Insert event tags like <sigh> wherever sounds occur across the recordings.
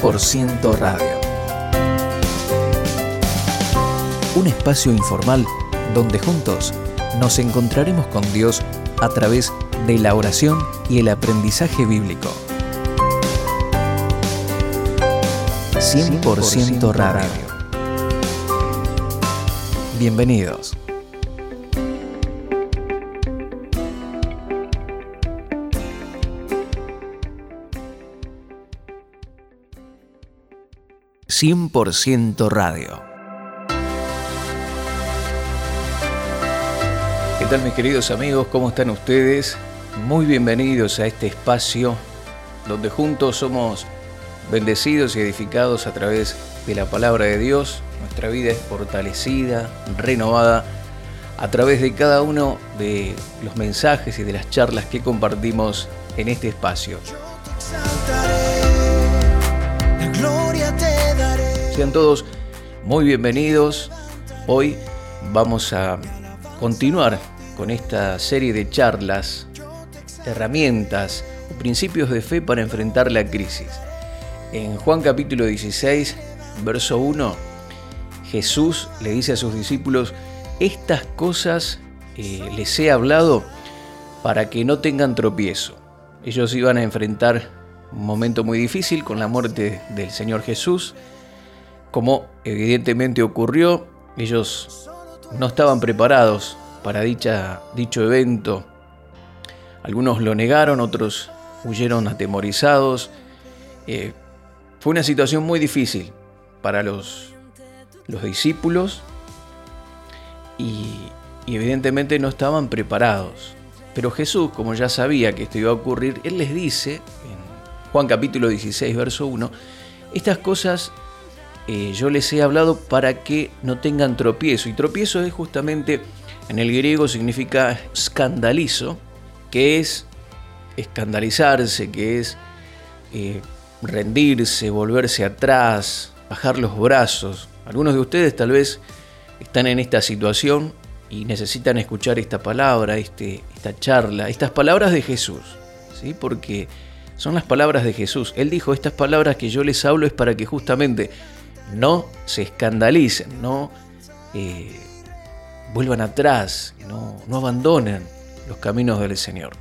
100% Radio. Un espacio informal donde juntos nos encontraremos con Dios a través de la oración y el aprendizaje bíblico. 100% Radio. Bienvenidos. ...100% Radio. ¿Qué tal mis queridos amigos? ¿Cómo están ustedes? Muy bienvenidos a este espacio donde juntos somos bendecidos y edificados a través de la palabra de Dios. Nuestra vida es fortalecida, renovada a través de cada uno de los mensajes y de las charlas que compartimos en este espacio. Sean todos muy bienvenidos. Hoy vamos a continuar con esta serie de charlas, herramientas o principios de fe para enfrentar la crisis. En Juan capítulo 16, verso 1, Jesús le dice a sus discípulos, estas cosas eh, les he hablado para que no tengan tropiezo. Ellos iban a enfrentar un momento muy difícil con la muerte del Señor Jesús, como evidentemente ocurrió, ellos no estaban preparados para dicha, dicho evento. Algunos lo negaron, otros huyeron atemorizados. Eh, fue una situación muy difícil para los, los discípulos y, evidentemente no estaban preparados. Pero Jesús, como ya sabía que esto iba a ocurrir, Él les dice, en Juan capítulo 16, verso 1, estas cosas eh, yo les he hablado para que no tengan tropiezo. Y tropiezo es justamente, en el griego significa escandalizo, que es escandalizarse, que es eh, rendirse, volverse atrás, bajar los brazos. Algunos de ustedes tal vez están en esta situación y necesitan escuchar esta palabra, este, esta charla, estas palabras de Jesús, ¿sí? porque son las palabras de Jesús. Él dijo, estas palabras que yo les hablo es para que justamente no se escandalicen, no eh, vuelvan atrás, no, no abandonen los caminos del Señor.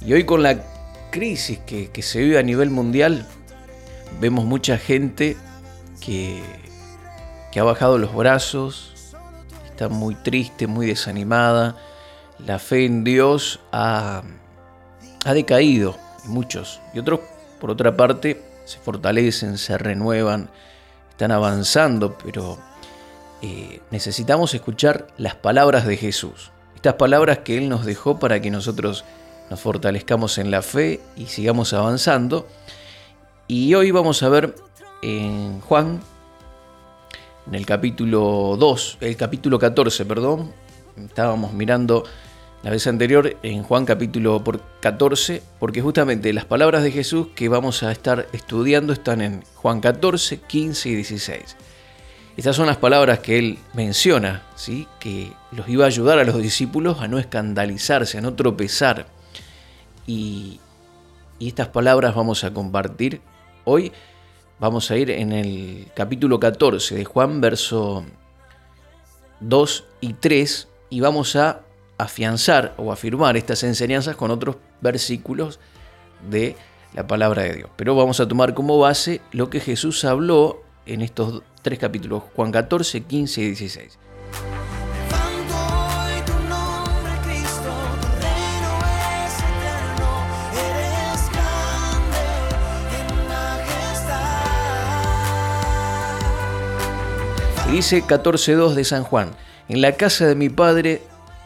Y hoy con la crisis que, se vive a nivel mundial, vemos mucha gente que, que ha bajado los brazos, está muy triste, muy desanimada. La fe en Dios ha, ha decaído muchos. Y otros, por otra parte, se fortalecen, se renuevan, están avanzando, pero eh, necesitamos escuchar las palabras de Jesús. Estas palabras que Él nos dejó para que nosotros nos fortalezcamos en la fe y sigamos avanzando. Y hoy vamos a ver en Juan, en el capítulo 2, el capítulo 14, perdón, estábamos mirando la vez anterior en Juan capítulo 14, porque justamente las palabras de Jesús que vamos a estar estudiando están en Juan 14, 15 y 16. Estas son las palabras que él menciona, ¿sí? que los iba a ayudar a los discípulos a no escandalizarse, a no tropezar y, estas palabras vamos a compartir hoy. Vamos a ir en el capítulo 14 de Juan, verso 2 y 3, y vamos a afianzar o afirmar estas enseñanzas con otros versículos de la palabra de Dios. Pero vamos a tomar como base lo que Jesús habló en estos tres capítulos, Juan 14, 15 y 16. Dice 14.2 de San Juan, en la casa de mi padre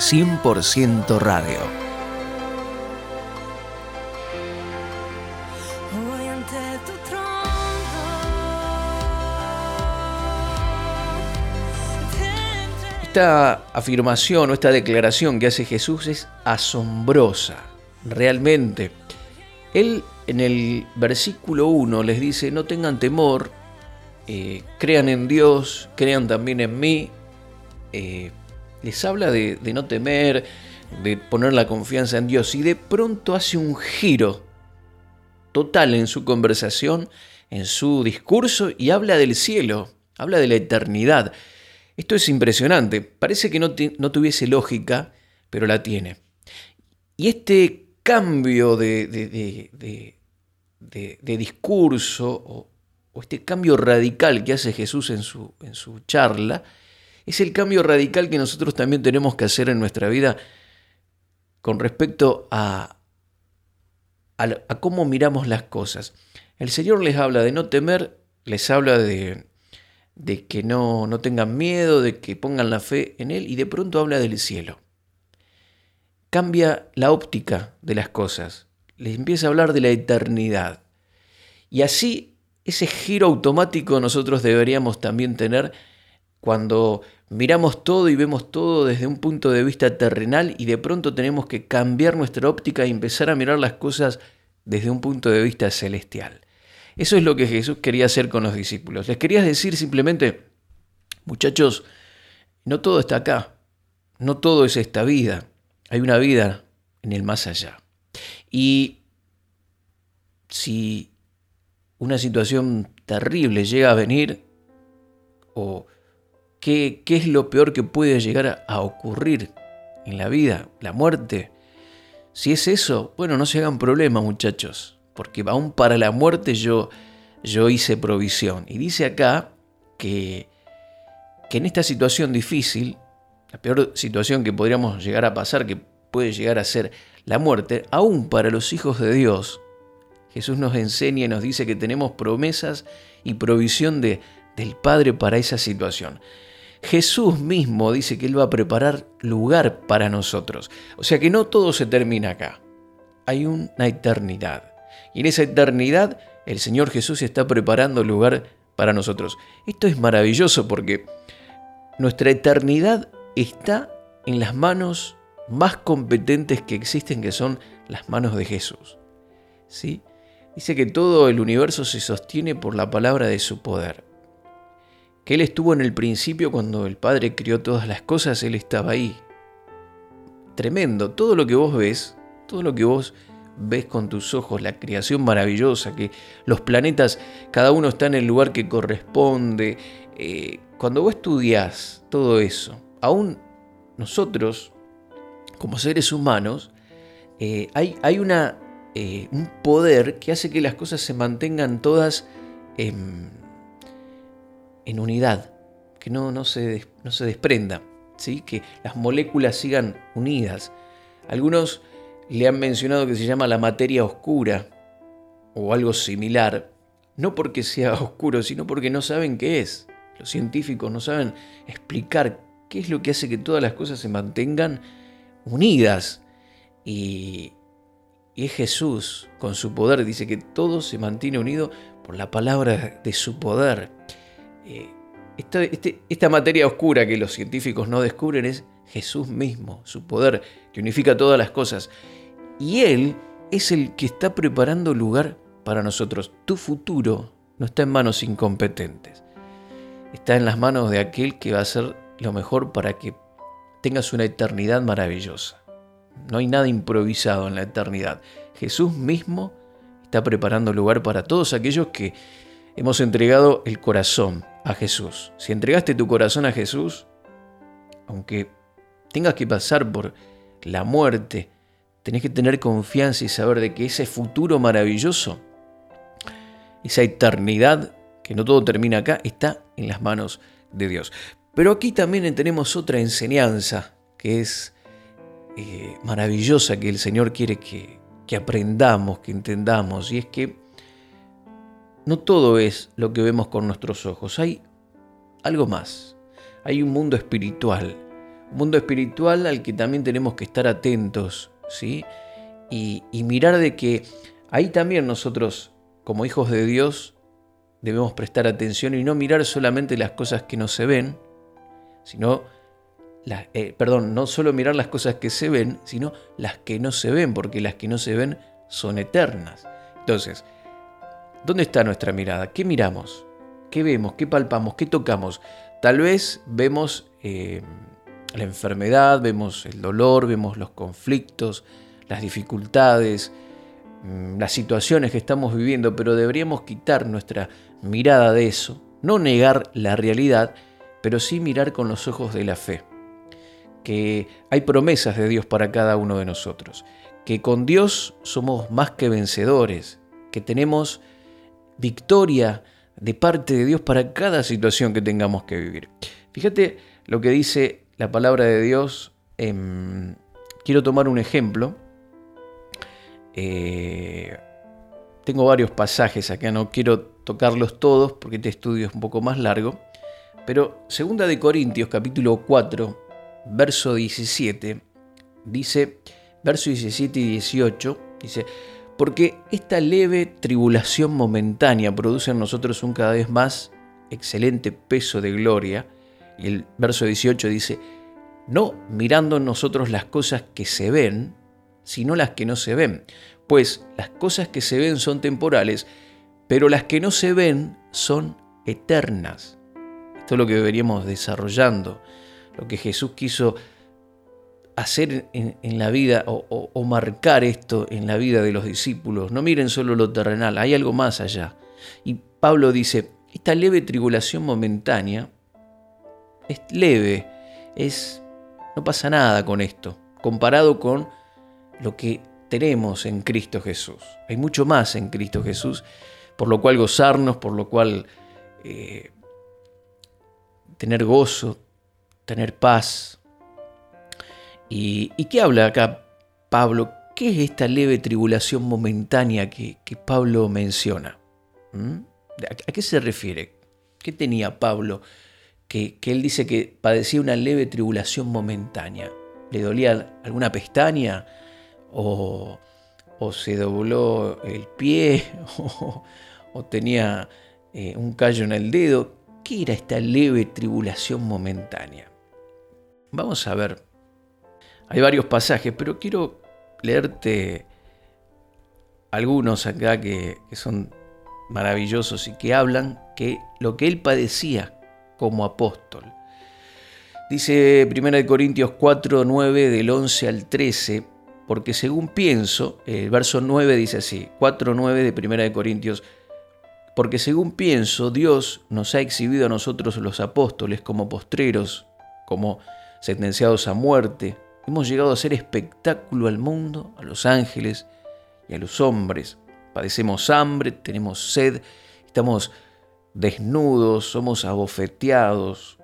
100% radio. Esta afirmación o esta declaración que hace Jesús es asombrosa, realmente. Él en el versículo 1 les dice, no tengan temor, eh, crean en Dios, crean también en mí, eh, les habla de, no temer, de poner la confianza en Dios y de pronto hace un giro total en su conversación, en su discurso y habla del cielo, habla de la eternidad. Esto es impresionante, parece que no, tuviese lógica, pero la tiene. Y este cambio de, discurso o, este cambio radical que hace Jesús en su charla, es el cambio radical que nosotros también tenemos que hacer en nuestra vida con respecto a, a, cómo miramos las cosas. El Señor les habla de no temer, les habla de, de que no, no tengan miedo, de que pongan la fe en Él y de pronto habla del cielo. Cambia la óptica de las cosas, les empieza a hablar de la eternidad. Y así ese giro automático nosotros deberíamos también tener cuando miramos todo y vemos todo desde un punto de vista terrenal y de pronto tenemos que cambiar nuestra óptica y empezar a mirar las cosas desde un punto de vista celestial. Eso es lo que Jesús quería hacer con los discípulos. Les quería decir simplemente, muchachos, no todo está acá, no todo es esta vida, hay una vida en el más allá. Y si una situación terrible llega a venir o ¿Qué, es lo peor que puede llegar a ocurrir en la vida? La muerte. Si es eso, bueno, no se hagan problema muchachos, porque aún para la muerte yo, yo hice provisión. Y dice acá que, que en esta situación difícil, la peor situación que podríamos llegar a pasar, que puede llegar a ser la muerte, aún para los hijos de Dios, Jesús nos enseña y nos dice que tenemos promesas y provisión de, del Padre para esa situación. Jesús mismo dice que Él va a preparar lugar para nosotros. O sea que no todo se termina acá. Hay una eternidad. Y en esa eternidad el Señor Jesús está preparando lugar para nosotros. Esto es maravilloso porque nuestra eternidad está en las manos más competentes que existen, que son las manos de Jesús. ¿Sí? Dice que todo el universo se sostiene por la palabra de su poder Él estuvo en el principio cuando el Padre crió todas las cosas, Él estaba ahí. Tremendo, todo lo que vos ves, todo lo que vos ves con tus ojos, la creación maravillosa, que los planetas, cada uno está en el lugar que corresponde. Eh, cuando vos estudias todo eso, aún nosotros, como seres humanos, eh, hay, hay una, eh, un poder que hace que las cosas se mantengan todas en unidad, que no, no, se, no se desprenda, ¿sí? que las moléculas sigan unidas. Algunos le han mencionado que se llama la materia oscura o algo similar, no porque sea <laughs> oscuro, sino porque no saben qué es. Los científicos no saben explicar qué es lo que hace que todas las cosas se mantengan unidas. Y, es Jesús, con su poder, dice que todo se mantiene unido por la palabra de su poder. Eh, este, esta, materia oscura que los científicos no descubren es Jesús mismo, su poder que unifica todas las cosas. Y Él es el que está preparando lugar para nosotros. Tu futuro no está en manos incompetentes. Está en las manos de aquel que va a hacer lo mejor para que tengas una eternidad maravillosa. No hay nada improvisado en la eternidad. Jesús mismo está preparando lugar para todos aquellos que hemos entregado el corazón a Jesús. Si entregaste tu corazón a Jesús, aunque tengas que pasar por la muerte, tenés que tener confianza y saber de que ese futuro maravilloso, esa eternidad, que no todo termina acá, está en las manos de Dios. Pero aquí también tenemos otra enseñanza que es eh, maravillosa, que el Señor quiere que, que aprendamos, que entendamos, y es que no todo es lo que vemos con nuestros ojos, hay algo más. Hay un mundo espiritual, un mundo espiritual al que también tenemos que estar atentos, ¿sí? Y, mirar de que ahí también nosotros, como hijos de Dios, debemos prestar atención y no mirar solamente las cosas que no se ven, sino eh, perdón, no solo mirar las cosas que se ven, sino las que no se ven, porque las que no se ven son eternas. Entonces, ¿dónde está nuestra mirada? ¿Qué miramos? ¿Qué vemos? ¿Qué palpamos? ¿Qué tocamos? Tal vez vemos eh, la enfermedad, vemos el dolor, vemos los conflictos, las dificultades, mm, las situaciones que estamos viviendo, pero deberíamos quitar nuestra mirada de eso, no negar la realidad, pero sí mirar con los ojos de la fe, que hay promesas de Dios para cada uno de nosotros, que con Dios somos más que vencedores, que tenemos victoria de parte de Dios para cada situación que tengamos que vivir. Fíjate lo que dice la palabra de Dios. quiero tomar un ejemplo. Eh, tengo varios pasajes acá, no quiero tocarlos todos porque este estudio es un poco más largo. Pero segunda de Corintios capítulo 4, verso 17, dice, verso 17 y 18, dice, porque esta leve tribulación momentánea produce en nosotros un cada vez más excelente peso de gloria. Y el verso 18 dice, no mirando nosotros las cosas que se ven, sino las que no se ven. Pues las cosas que se ven son temporales, pero las que no se ven son eternas. Esto es lo que deberíamos desarrollando, lo que Jesús quiso hacer en, la vida o, marcar esto en la vida de los discípulos. No miren solo lo terrenal, hay algo más allá. Y Pablo dice, esta leve tribulación momentánea es leve, es no pasa nada con esto, comparado con lo que tenemos en Cristo Jesús. Hay mucho más en Cristo Jesús, por lo cual gozarnos, por lo cual eh, tener gozo, tener paz, ¿Y, qué habla acá Pablo? ¿Qué es esta leve tribulación momentánea que, Pablo menciona? ¿Mm? ¿A qué se refiere? ¿Qué tenía Pablo? Que, él dice que padecía una leve tribulación momentánea. ¿Le dolía alguna pestaña? ¿O, se dobló el pie? <laughs> ¿O, tenía eh, un callo en el dedo? ¿Qué era esta leve tribulación momentánea? Vamos a ver hay varios pasajes, pero quiero leerte algunos acá que, son maravillosos y que hablan que lo que él padecía como apóstol. Dice 1 Corintios 4, 9 del 11 al 13, porque según pienso, el verso 9 dice así, 4, 9 de 1 Corintios, porque según pienso, Dios nos ha exhibido a nosotros los apóstoles como postreros, como sentenciados a muerte, Hemos llegado a ser espectáculo al mundo, a los ángeles y a los hombres. Padecemos hambre, tenemos sed, estamos desnudos, somos abofeteados,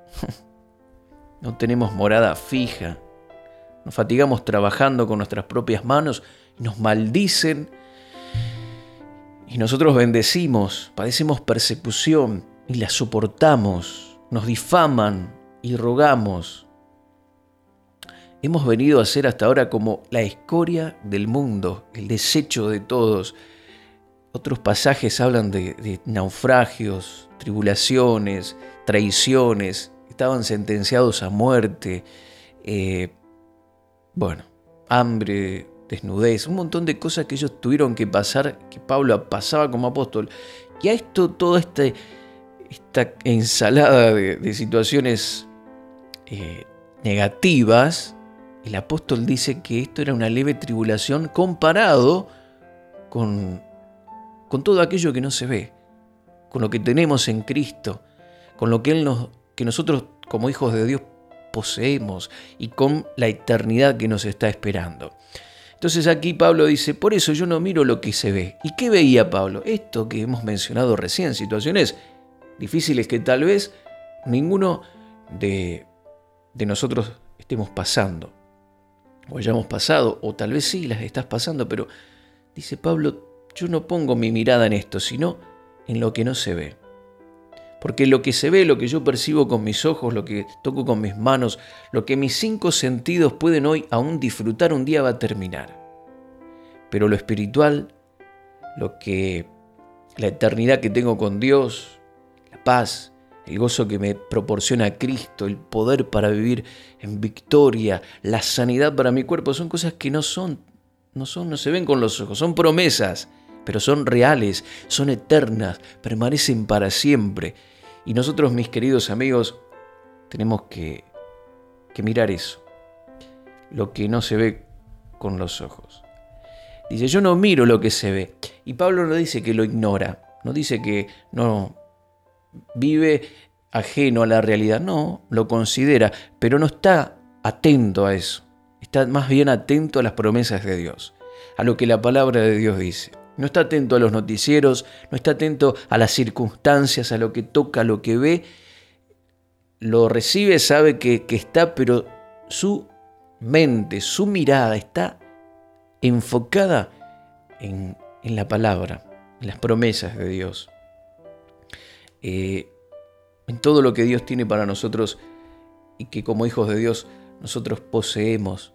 <laughs> no tenemos morada fija, nos fatigamos trabajando con nuestras propias manos y nos maldicen. Y nosotros bendecimos, padecemos persecución y la soportamos, nos difaman y rogamos hemos venido a ser hasta ahora como la escoria del mundo, el desecho de todos. Otros pasajes hablan de, naufragios, tribulaciones, traiciones, estaban sentenciados a muerte, eh, bueno, hambre, desnudez, un montón de cosas que ellos tuvieron que pasar, que Pablo pasaba como apóstol. Y a esto, toda este, esta ensalada de, situaciones eh, negativas, el apóstol dice que esto era una leve tribulación comparado con, con todo aquello que no se ve, con lo que tenemos en Cristo, con lo que, Él nos, que nosotros como hijos de Dios poseemos y con la eternidad que nos está esperando. Entonces aquí Pablo dice, por eso yo no miro lo que se ve. ¿Y qué veía Pablo? Esto que hemos mencionado recién, situaciones difíciles que tal vez ninguno de, de nosotros estemos pasando o hayamos pasado, o tal vez sí las estás pasando, pero dice Pablo, yo no pongo mi mirada en esto, sino en lo que no se ve. Porque lo que se ve, lo que yo percibo con mis ojos, lo que toco con mis manos, lo que mis cinco sentidos pueden hoy aún disfrutar, un día va a terminar. Pero lo espiritual, lo que la eternidad que tengo con Dios, la paz, el gozo que me proporciona Cristo, el poder para vivir en victoria, la sanidad para mi cuerpo, son cosas que no son, no son, no se ven con los ojos, son promesas, pero son reales, son eternas, permanecen para siempre. Y nosotros, mis queridos amigos, tenemos que, que mirar eso, lo que no se ve con los ojos. Dice, yo no miro lo que se ve. Y Pablo no dice que lo ignora, no dice que no vive ajeno a la realidad, no, lo considera, pero no está atento a eso. Está más bien atento a las promesas de Dios, a lo que la palabra de Dios dice. No está atento a los noticieros, no está atento a las circunstancias, a lo que toca, a lo que ve. Lo recibe, sabe que, que está, pero su mente, su mirada está enfocada en, la palabra, en las promesas de Dios, eh, en todo lo que Dios tiene para nosotros y que como hijos de Dios nosotros poseemos,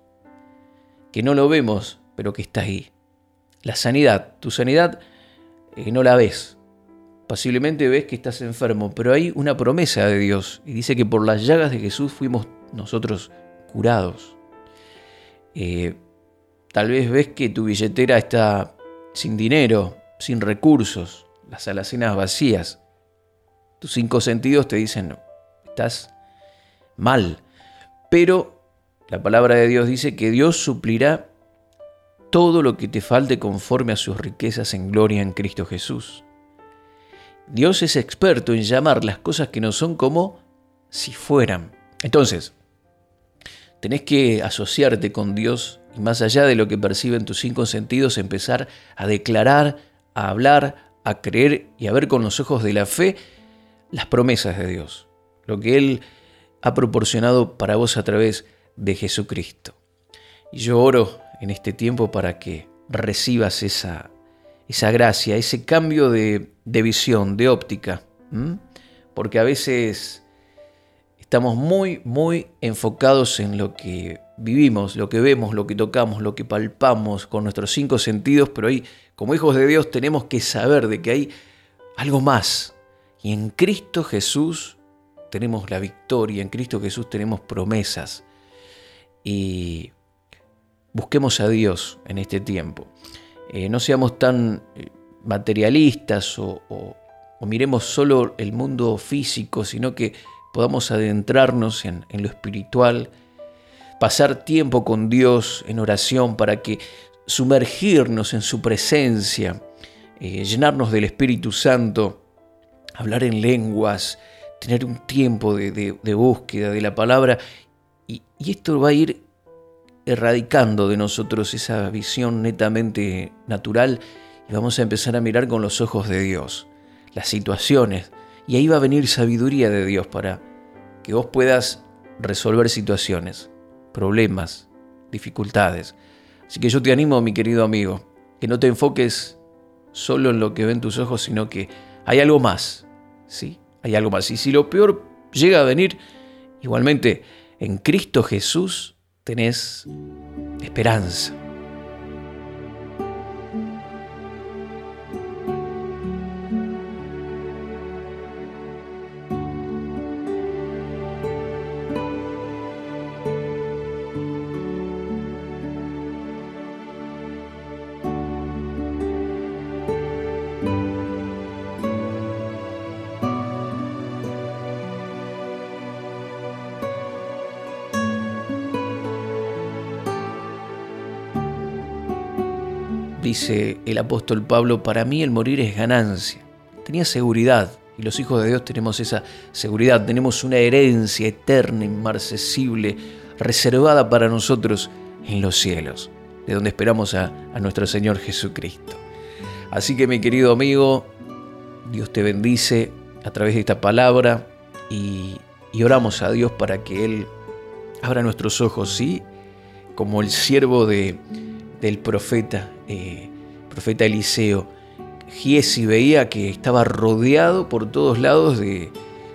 que no lo vemos, pero que está ahí. La sanidad, tu sanidad eh, no la ves. Posiblemente ves que estás enfermo, pero hay una promesa de Dios y dice que por las llagas de Jesús fuimos nosotros curados. Eh, Tal vez ves que tu billetera está sin dinero, sin recursos, las alacenas vacías. Tus cinco sentidos te dicen, estás mal. Pero la palabra de Dios dice que Dios suplirá todo lo que te falte conforme a sus riquezas en gloria en Cristo Jesús. Dios es experto en llamar las cosas que no son como si fueran. Entonces, tenés que asociarte con Dios y más allá de lo que perciben tus cinco sentidos, empezar a declarar, a hablar, a creer y a ver con los ojos de la fe las promesas de Dios, lo que Él ha proporcionado para vos a través de Jesucristo. Y yo oro en este tiempo para que recibas esa, esa gracia, ese cambio de, visión, de óptica, porque a veces estamos muy, muy enfocados en lo que vivimos, lo que vemos, lo que tocamos, lo que palpamos con nuestros cinco sentidos, pero ahí, como hijos de Dios, tenemos que saber de que hay algo más. Y en Cristo Jesús tenemos la victoria, en Cristo Jesús tenemos promesas. Y busquemos a Dios en este tiempo. Eh, no seamos tan eh, materialistas o miremos solo el mundo físico, sino que podamos adentrarnos en, lo espiritual, pasar tiempo con Dios en oración para que sumergirnos en su presencia, eh, llenarnos del Espíritu Santo, hablar en lenguas, tener un tiempo de, búsqueda de la palabra y, y esto va a ir erradicando de nosotros esa visión netamente natural y vamos a empezar a mirar con los ojos de Dios las situaciones, y ahí va a venir sabiduría de Dios para que vos puedas resolver situaciones, problemas, dificultades. Así que yo te animo, mi querido amigo, que no te enfoques solo en lo que ven tus ojos, sino que hay algo más. Sí, hay algo más. Y si lo peor llega a venir, igualmente en Cristo Jesús tenés esperanza. Dice el apóstol Pablo, para mí el morir es ganancia. Tenía seguridad y los hijos de Dios tenemos esa seguridad, tenemos una herencia eterna, inmarcesible, reservada para nosotros en los cielos, de donde esperamos a, nuestro Señor Jesucristo. Así que mi querido amigo, Dios te bendice a través de esta palabra y, oramos a Dios para que Él abra nuestros ojos, ¿sí? Como el siervo de, del profeta, eh, profeta Eliseo, Giesi veía que estaba rodeado por todos lados de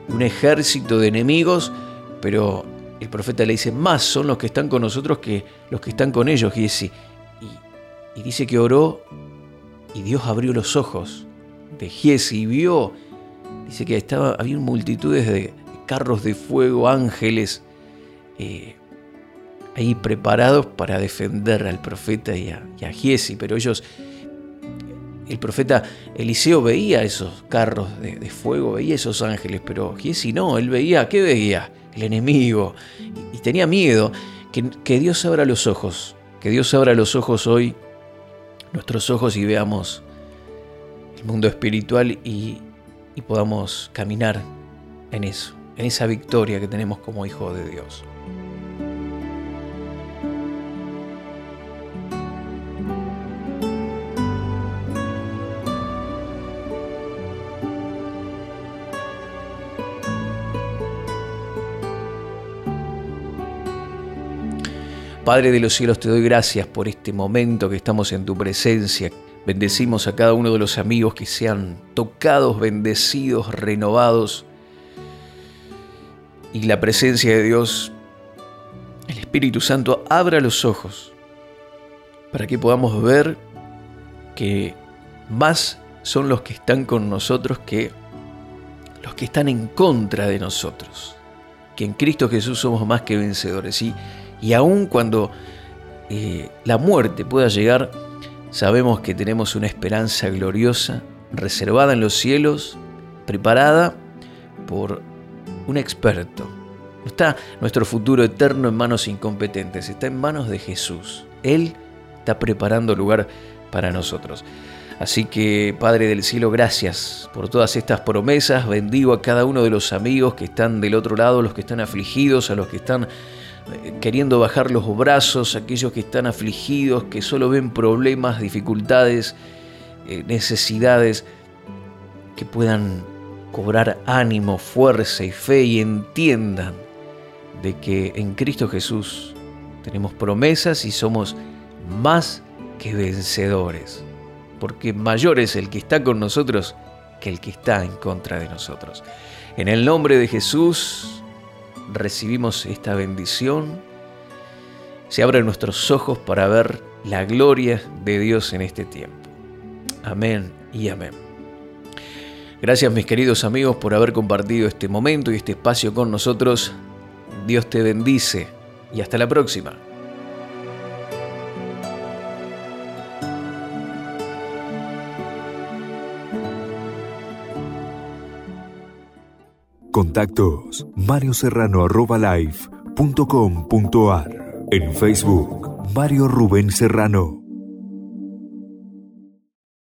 un ejército de enemigos, pero el profeta le dice, más son los que están con nosotros que los que están con ellos, Giesi. Y, dice que oró y Dios abrió los ojos de Giesi y vio dice que estaba, había multitudes de carros de fuego, ángeles, eh, ahí preparados para defender al profeta y a, Giesi, pero ellos, el profeta Eliseo veía esos carros de, fuego, veía esos ángeles, pero Giesi no, él veía, ¿qué veía? El enemigo, y, tenía miedo, que, que Dios abra los ojos, que Dios abra los ojos hoy, nuestros ojos y veamos el mundo espiritual y, y podamos caminar en eso, en esa victoria que tenemos como hijos de Dios. Padre de los cielos, te doy gracias por este momento que estamos en tu presencia. Bendecimos a cada uno de los amigos que sean tocados, bendecidos, renovados. Y la presencia de Dios, el Espíritu Santo, abra los ojos para que podamos ver que más son los que están con nosotros que los que están en contra de nosotros. Que en Cristo Jesús somos más que vencedores. Y y aun cuando eh, la muerte pueda llegar, sabemos que tenemos una esperanza gloriosa, reservada en los cielos, preparada por un experto. No está nuestro futuro eterno en manos incompetentes, está en manos de Jesús. Él está preparando lugar para nosotros. Así que, Padre del Cielo, gracias por todas estas promesas. Bendigo a cada uno de los amigos que están del otro lado, los que están afligidos, a los que están queriendo bajar los brazos, aquellos que están afligidos, que solo ven problemas, dificultades, eh, necesidades, que puedan cobrar ánimo, fuerza y fe y entiendan de que en Cristo Jesús tenemos promesas y somos más que vencedores, porque mayor es el que está con nosotros que el que está en contra de nosotros. En el nombre de Jesús, recibimos esta bendición, se abren nuestros ojos para ver la gloria de Dios en este tiempo. Amén y amén. Gracias mis queridos amigos por haber compartido este momento y este espacio con nosotros. Dios te bendice y hasta la próxima. Contactos marioserrano.live.com.ar En Facebook, Mario Rubén Serrano.